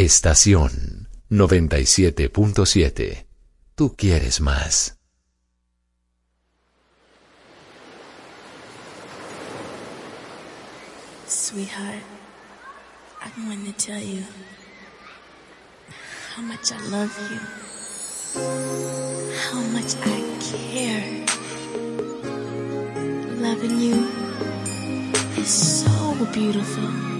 Estación 97.7. Tú quieres más. Sweetheart, I want to tell you how much I love you, how much I care. Loving you is so beautiful.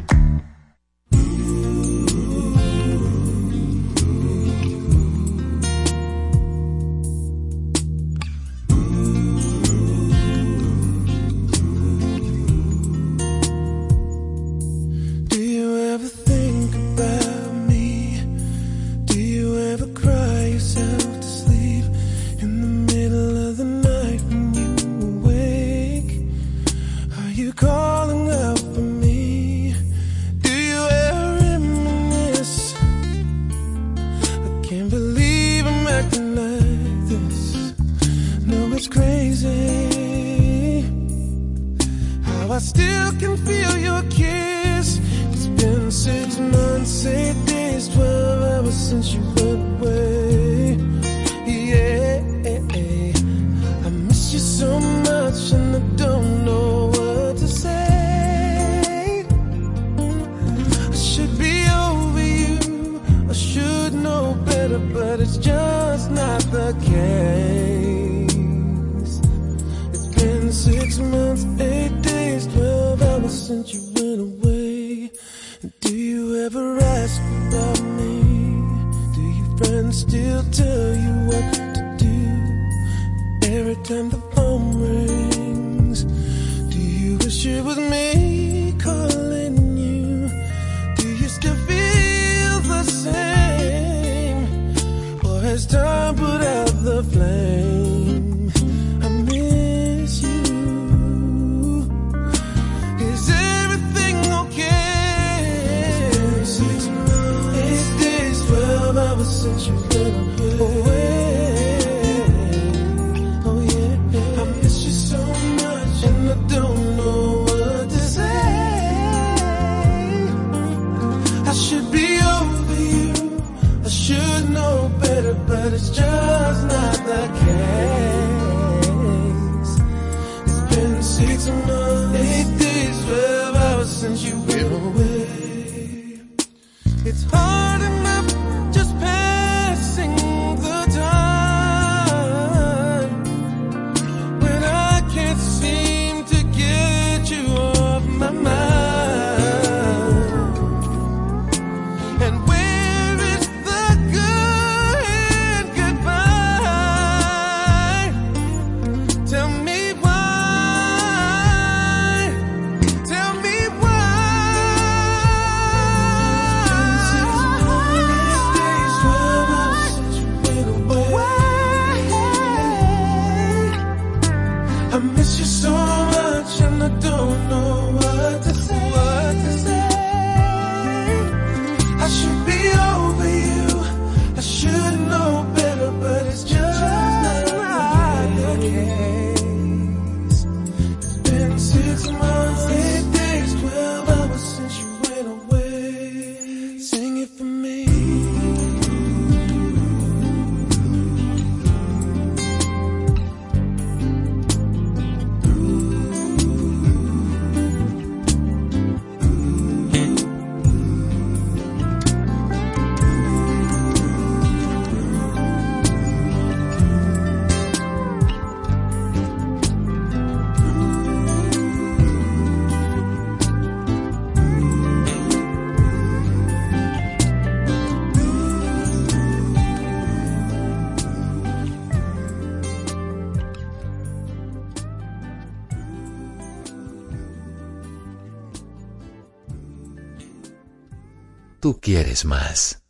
Quieres más.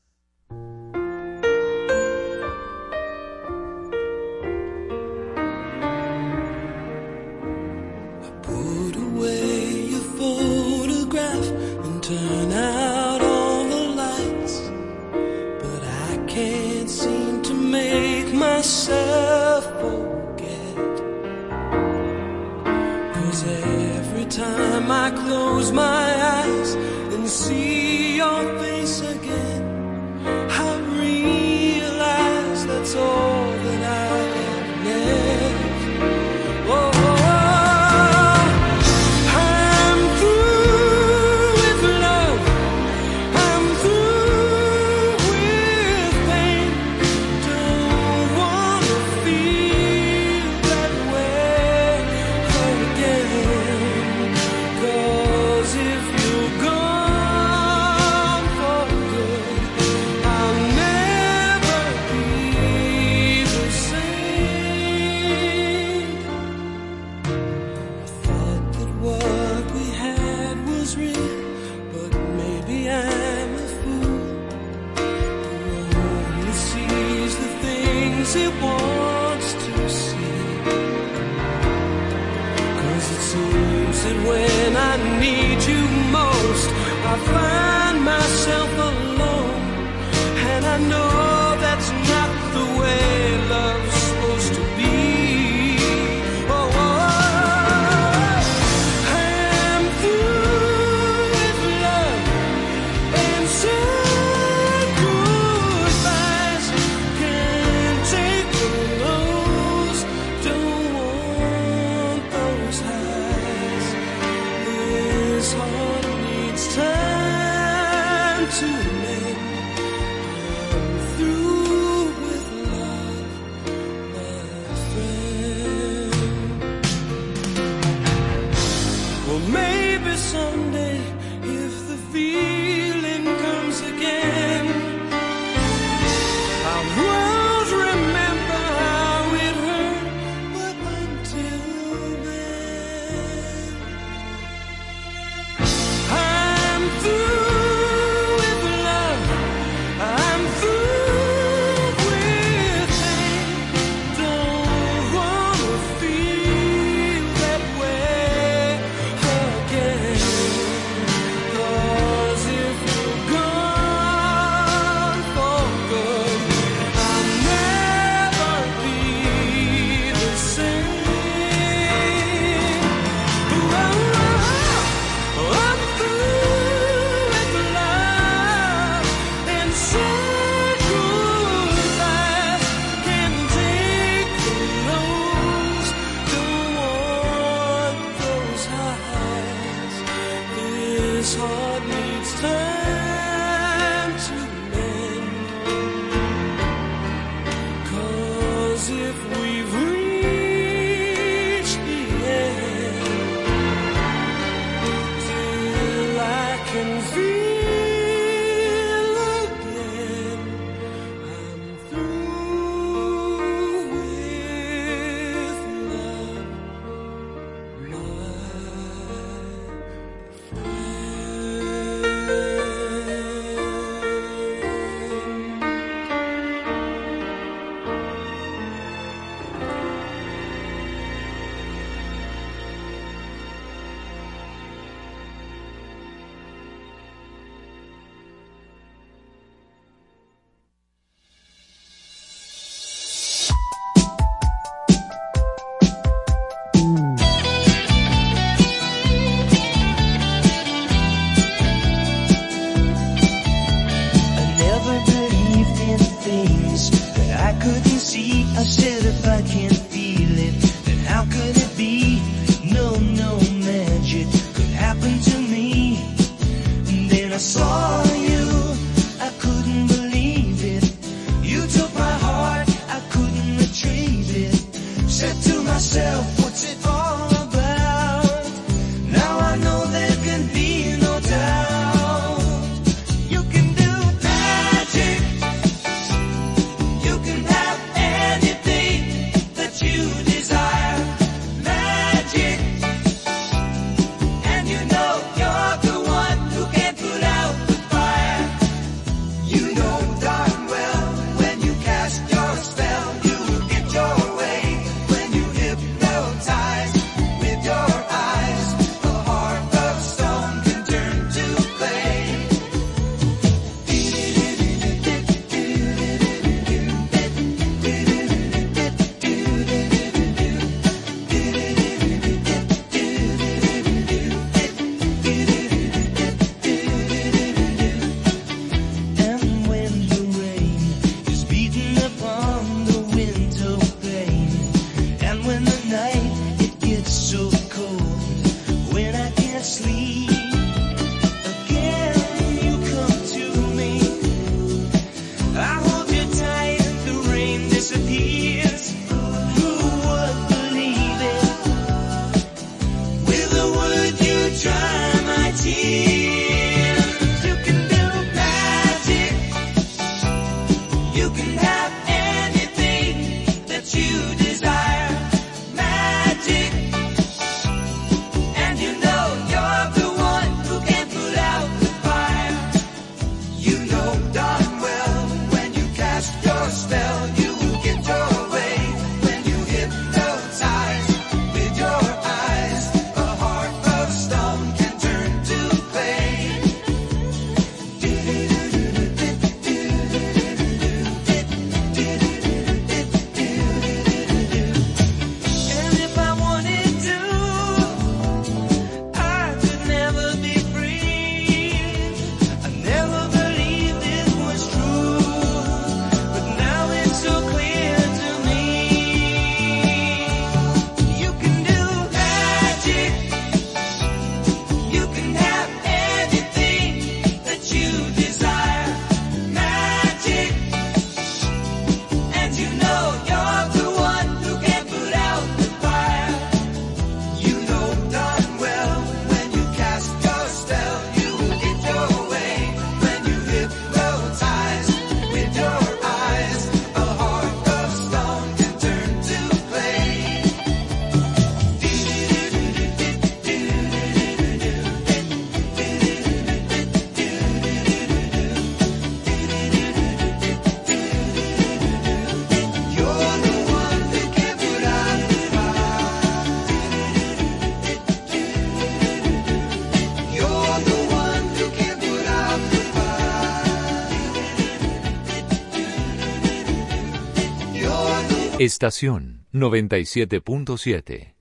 Estación 97.7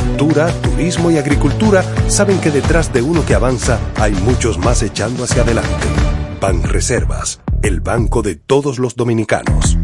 cultura, turismo y agricultura saben que detrás de uno que avanza hay muchos más echando hacia adelante. Pan Reservas, el banco de todos los dominicanos.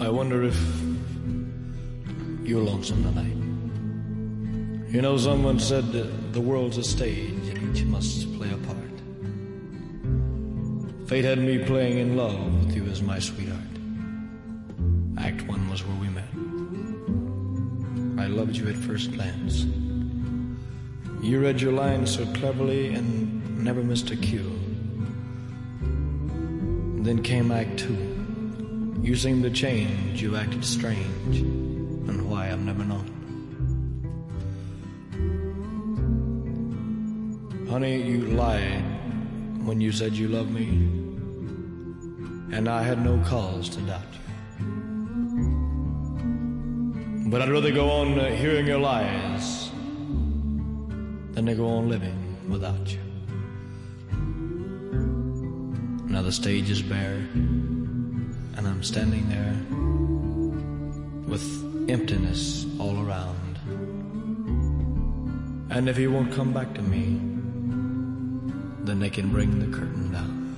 I wonder if you're lonesome tonight. You know, someone said the world's a stage and each must play a part. Fate had me playing in love with you as my sweetheart. Act one was where we met. I loved you at first glance. You read your lines so cleverly and never missed a cue. Then came Act two. You seemed to change, you acted strange, and why I've never known. Honey, you lied when you said you loved me, and I had no cause to doubt you. But I'd rather go on uh, hearing your lies than to go on living without you. Now the stage is bare, and I'm standing there with emptiness all around. And if he won't come back to me, then they can bring the curtain down.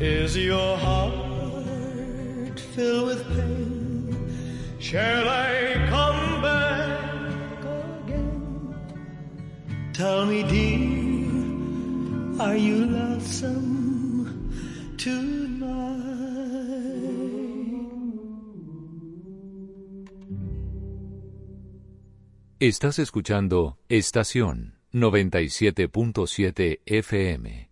Is your heart filled with pain? Shall I come back again? Tell me, dear, are you lonesome Estás escuchando Estación 97.7 FM.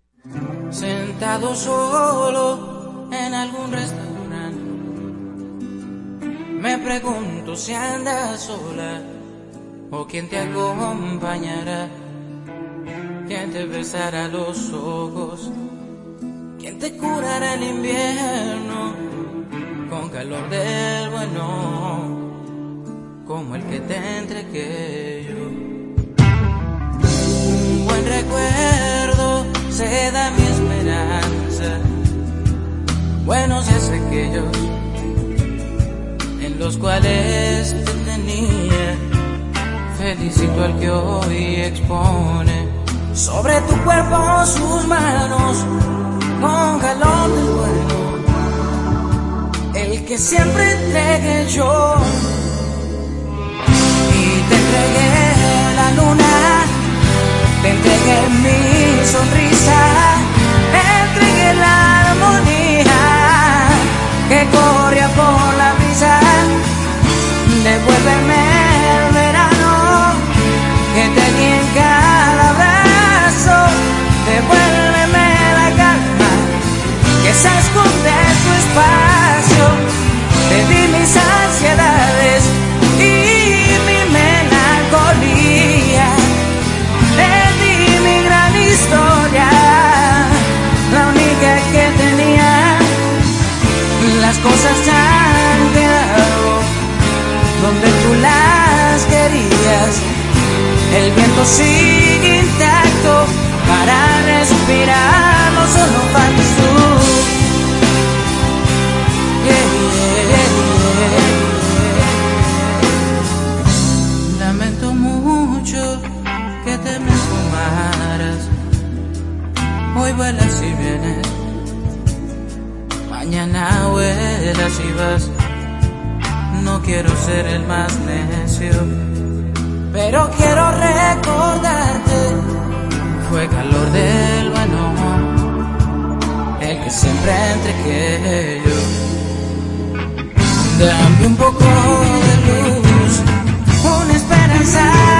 Sentado solo en algún restaurante. Me pregunto si andas sola o quién te acompañará. Quién te besará los ojos. Quién te curará el invierno con calor del bueno. Como el que te entregué yo. Un buen recuerdo se da mi esperanza. Buenos días aquellos en los cuales te tenía. Felicito al que hoy expone sobre tu cuerpo sus manos con calor del bueno. El que siempre entregué yo entregué la luna te entregué mi sonrisa, te entregué la cosas han quedado donde tú las querías. El viento sigue intacto para respirar, no solo faltas tú. Lamento mucho que te me fumaras. Hoy vuelas y vienes, mañana No quiero ser el más necio, pero quiero recordarte. Fue calor del bueno, el que siempre entregué yo. Dame un poco de luz, una esperanza.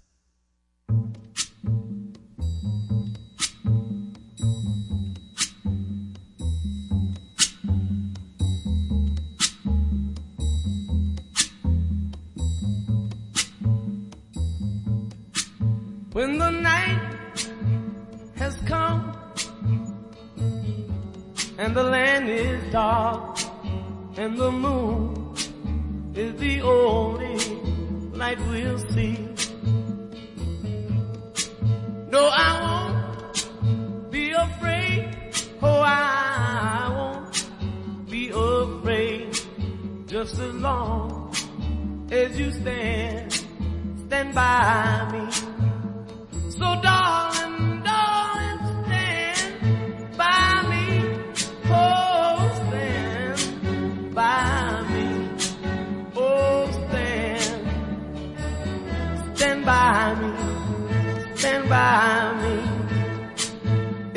by me.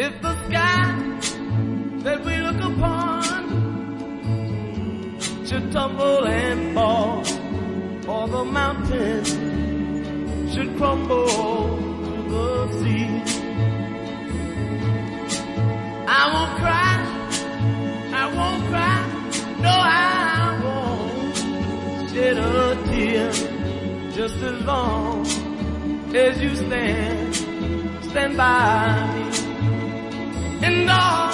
If the sky that we look upon should tumble and fall, or the mountain should crumble to the sea. I won't cry, I won't cry, no I won't shed a tear just as long as you stand stand by me. And all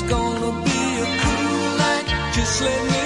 It's gonna be a cool night. Just let me.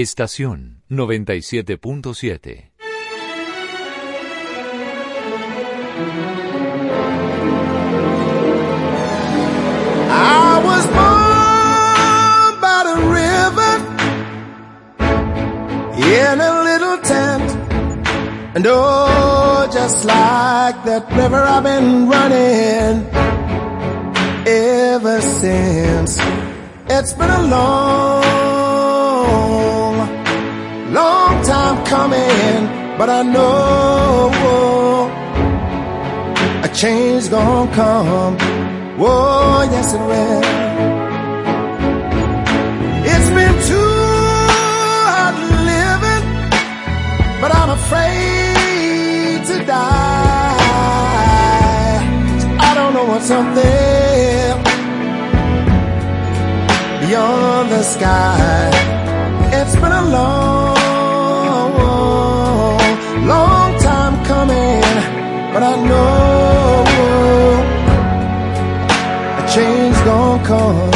Estación 97.7. I was born by the river in a little tent. And oh, just like that river I've been running ever since. It's been a long long time coming, but I know a change's gonna come. Oh, yes it will. It's been too hard living, but I'm afraid to die. I don't know what's up there beyond the sky. But I know a change gonna come.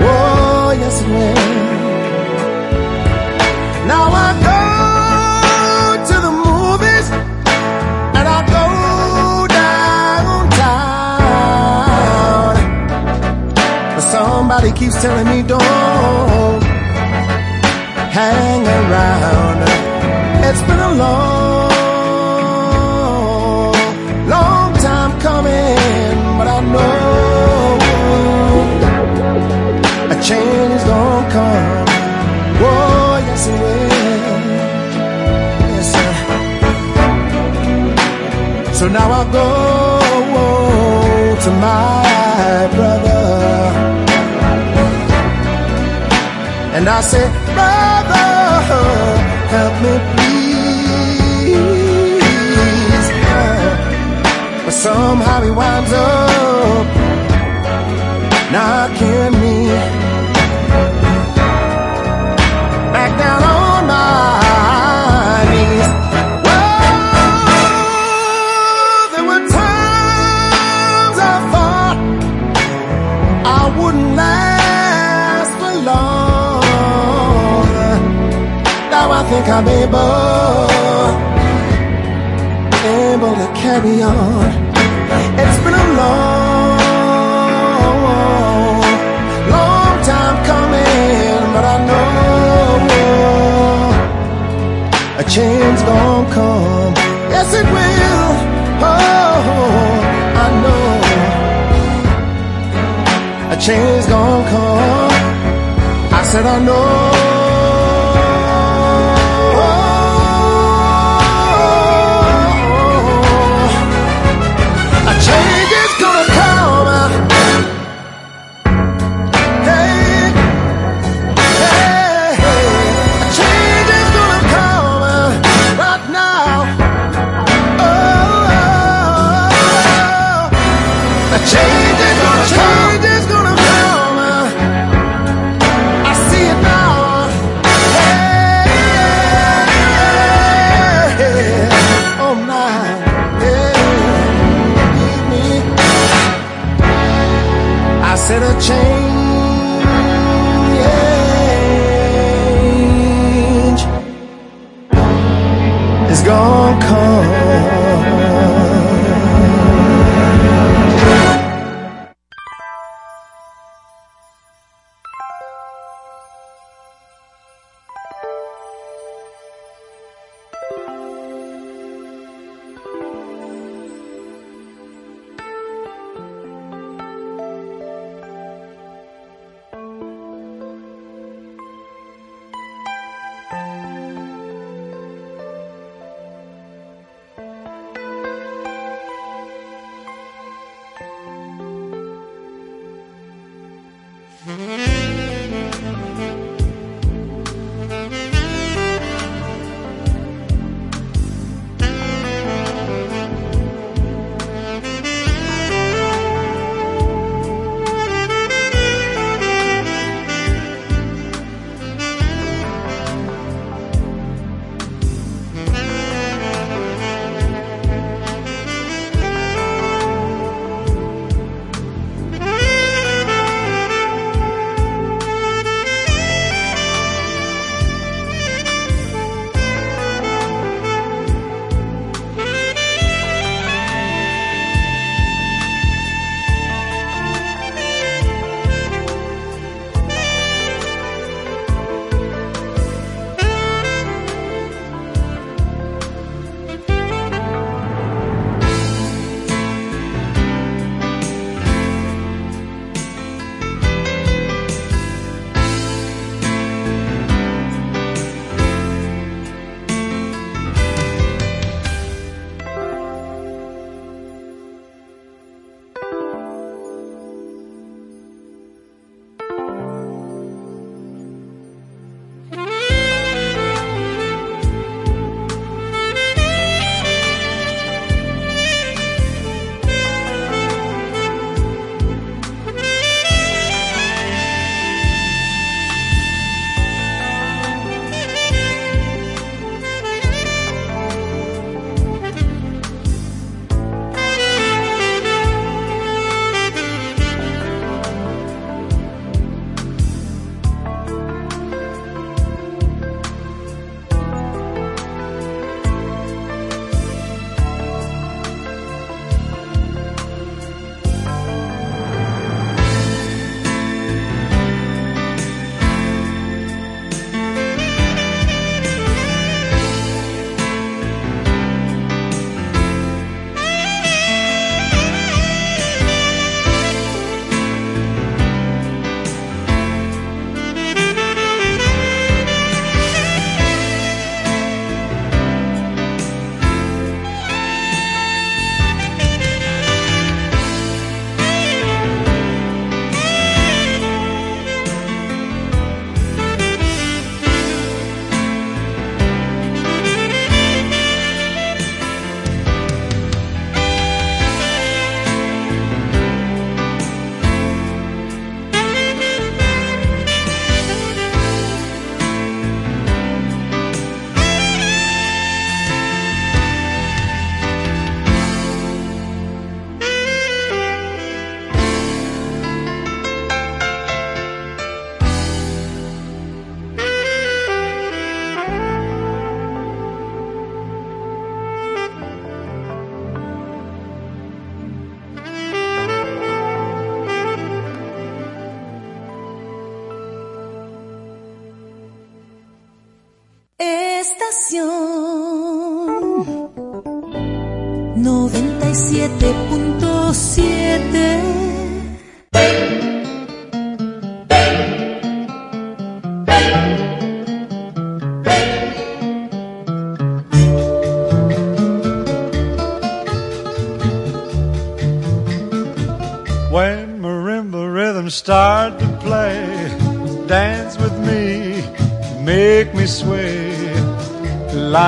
Oh, yes it will. Now I go to the movies and I go downtown. But somebody keeps telling me don't hang around. It's been a long change don't come. Oh, yes it will. Yes, sir. So now I'll go to my brother. And I say, brother, help me please. But somehow he winds up knocking think I'm able, able to carry on. It's been a long, long time coming, but I know a change gon' come. Yes, it will. Oh, I know a change gon' come. I said I know. Change is gonna change is gonna come. I see it now. Oh my. I said a change gonna come.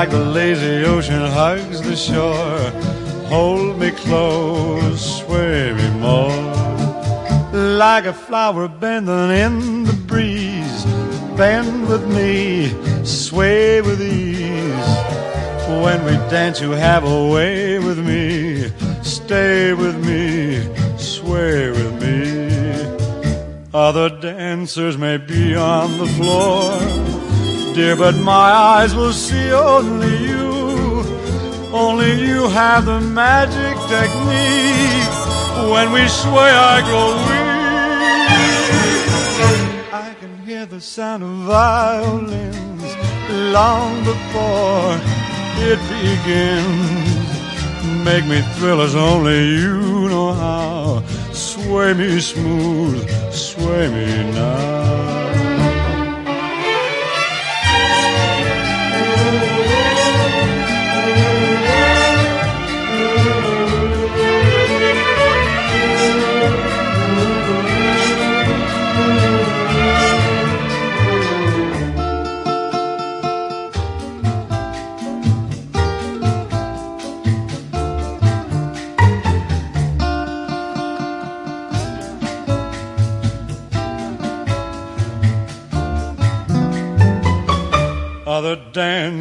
Like the lazy ocean hugs the shore, hold me close, sway me more. Like a flower bending in the breeze, bend with me, sway with ease. When we dance, you have a way with me, stay with me, sway with me. Other dancers may be on the floor, dear, but my eyes will see only you. Only you have the magic technique. When we sway, I grow weak. I can hear the sound of violins long before it begins. Make me thrill as only you know how. Sway me smooth, sway me now.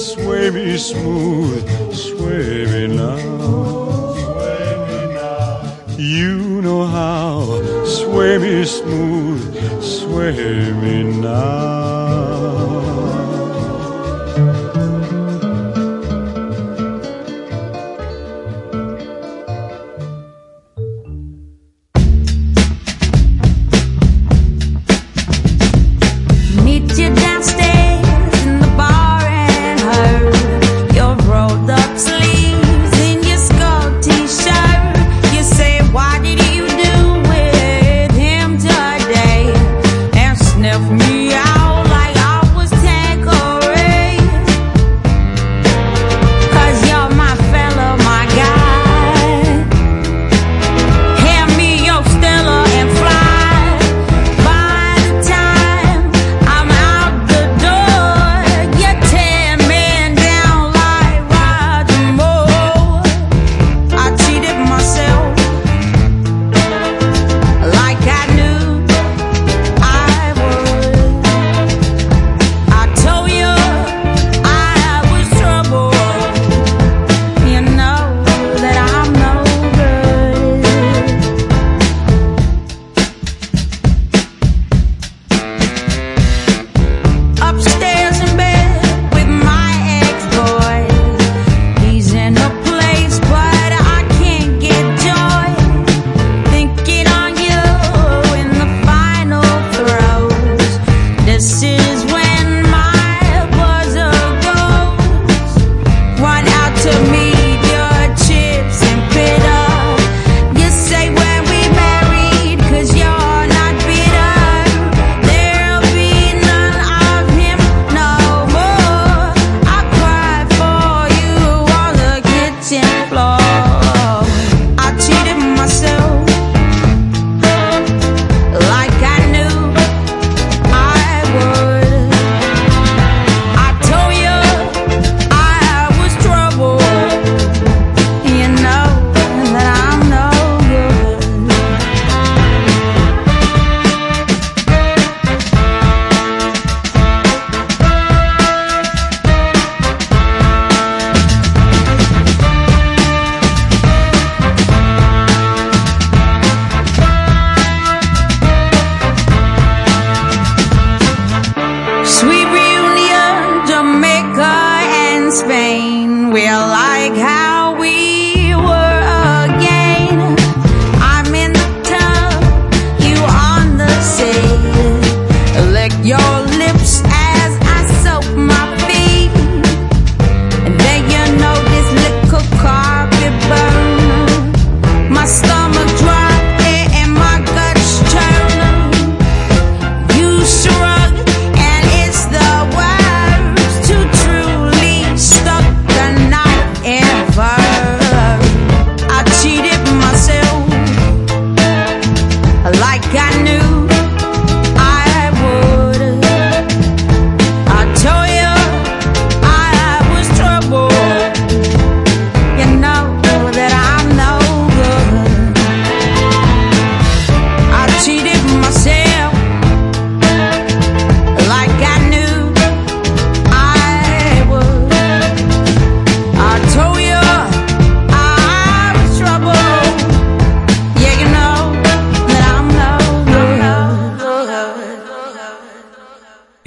Sway me smooth, sway me now. You know how. Sway me smooth, sway me now.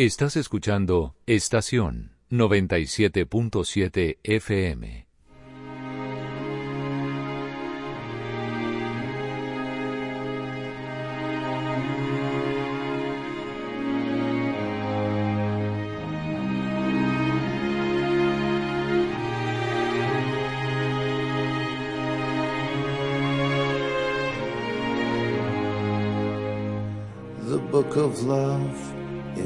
Estás escuchando Estación 97.7 FM. The book of love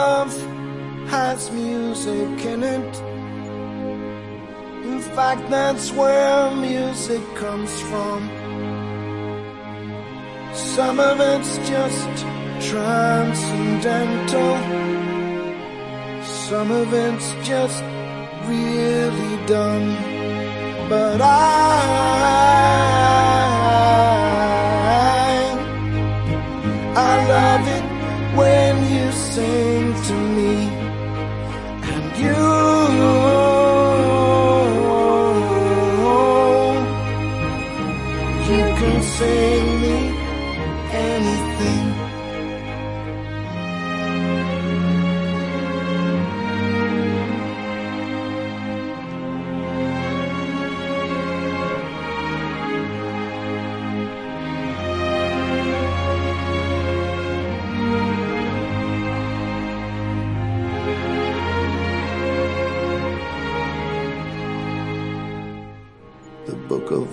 love has music in it in fact that's where music comes from some of it's just transcendental. Some of it's just really dumb. But I,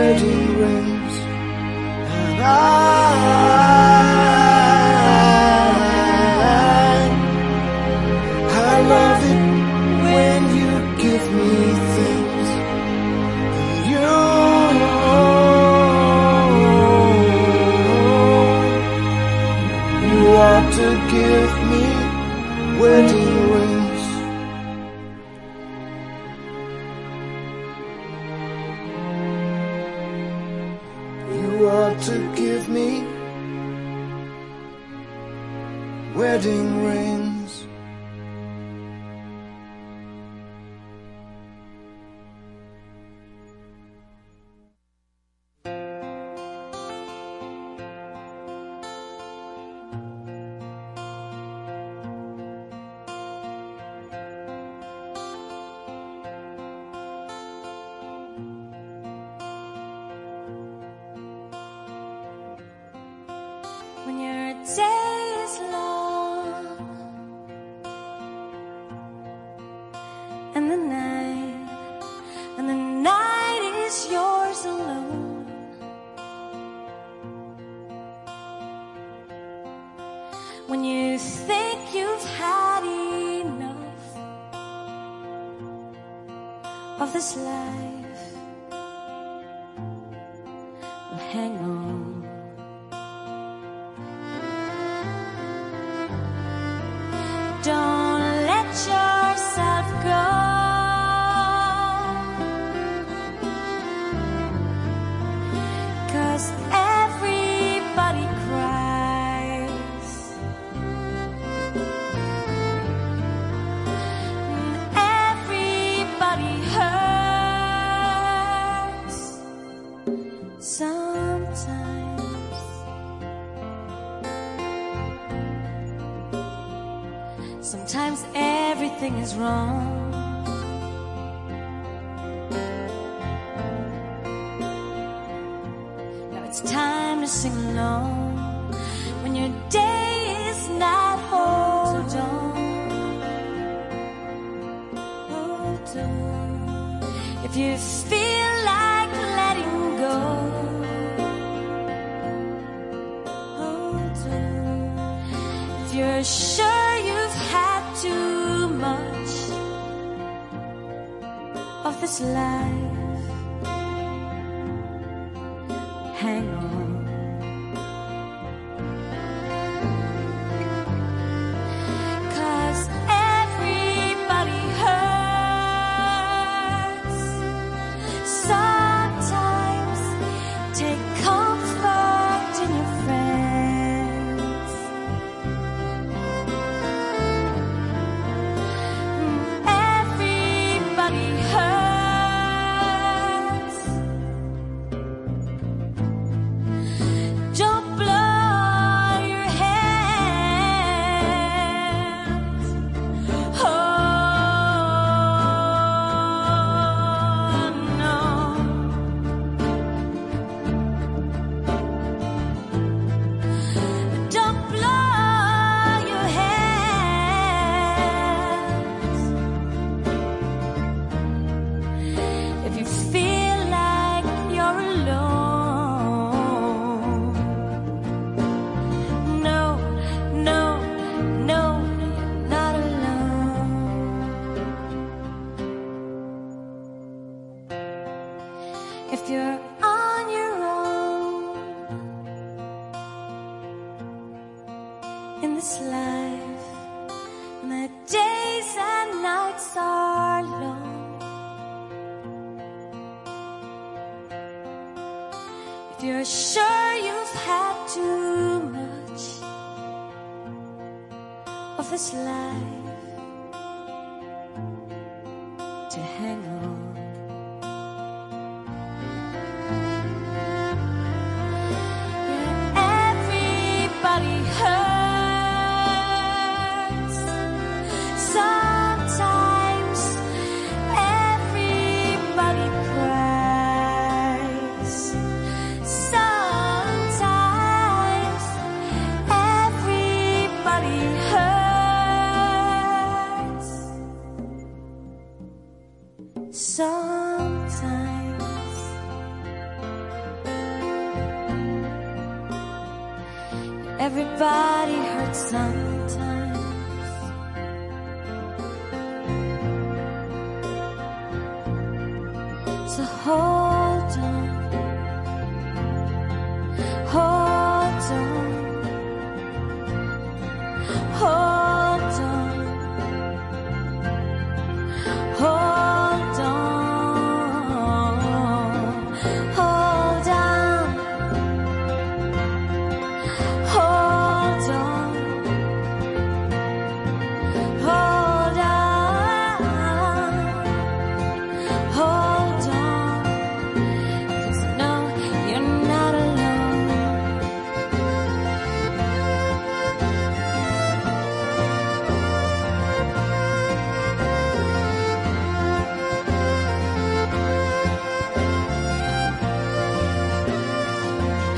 I love it when you give me things. You ought to give me wedding life. Well, hang on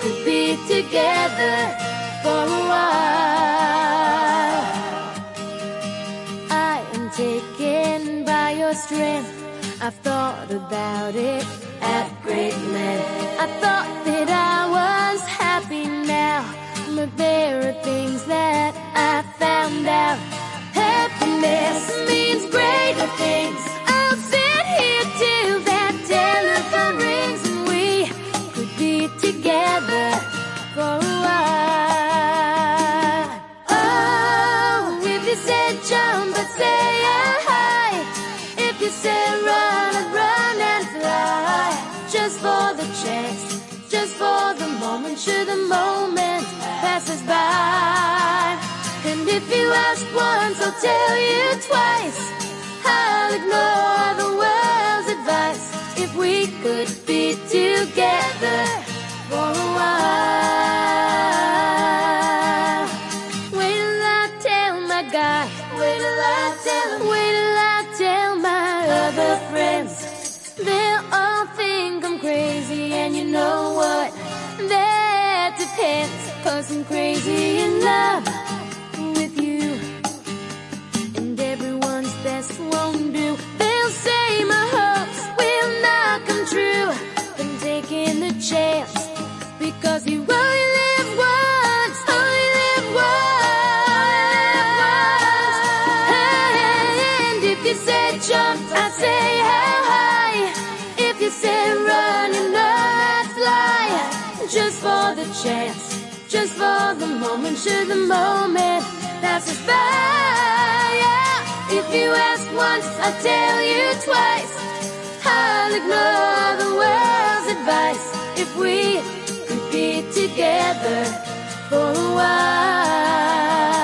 Could be together for a while. I am taken by your strength. I've thought about it at great length. I thought that I was happy now, but there are things that I found out. Happiness means greater things. Moment, should the moment passes by. And if you ask once, I'll tell you twice. I'll ignore the world's advice. If we could be together for a while. Wait till I tell my guy. Wait till I tell him. Wait till I tell my other friends. They'll all think I'm crazy, and you know what? Cause I'm crazy in love with you. And everyone's best won't do. They'll say my hopes will not come true. Been taking the chance because you only moment, should the moment pass us by. If you ask once, I'll tell you twice. I'll ignore the world's advice. If we could be together for a while,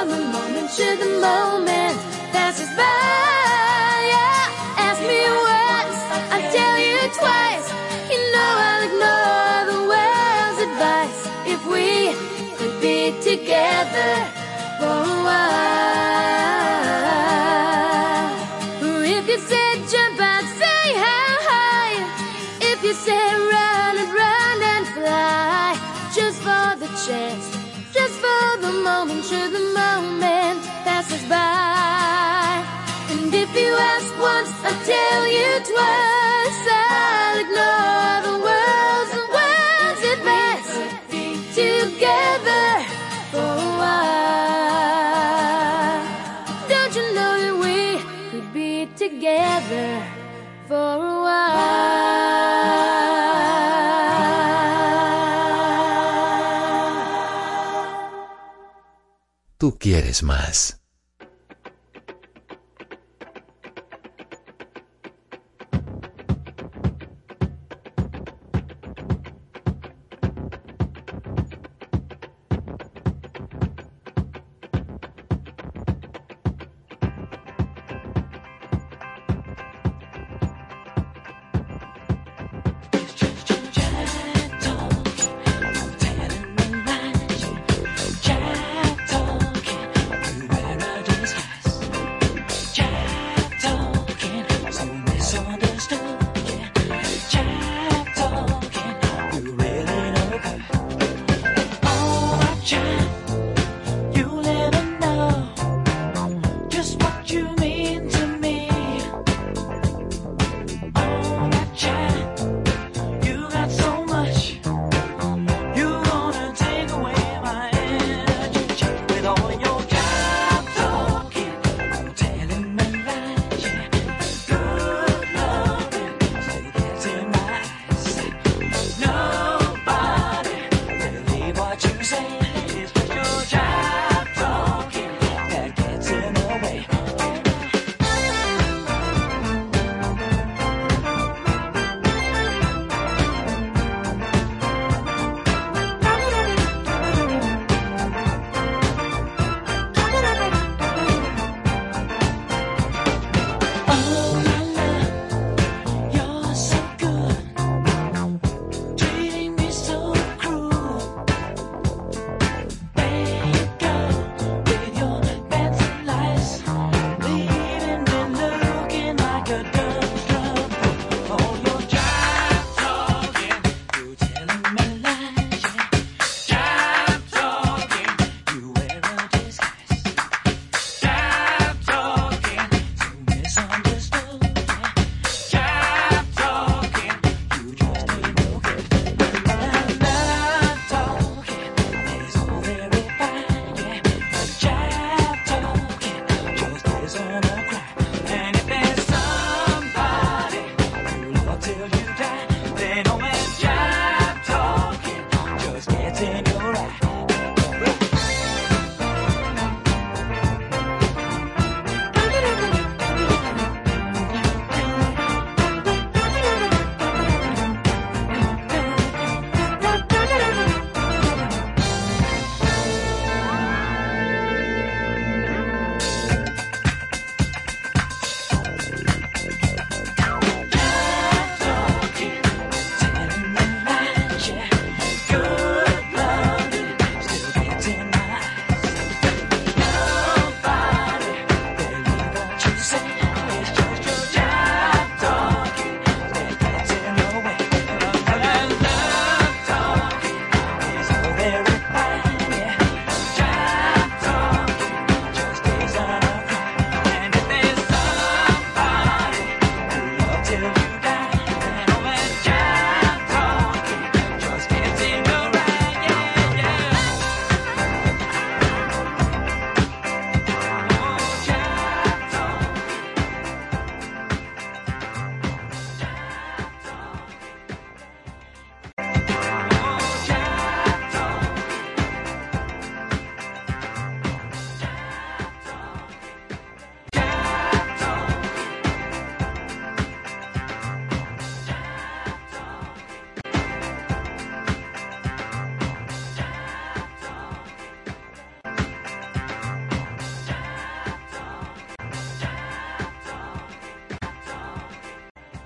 for the moment, should the moment pass us by. Yeah. Ask me once, I'll tell you twice. You know I'll ignore the world's advice if we could be together for a while. If you said jump, I'd say how high. If you said you twice. I'll ignore the and world's. Together for a while. Don't you know that we could be together for a while? Tú quieres más.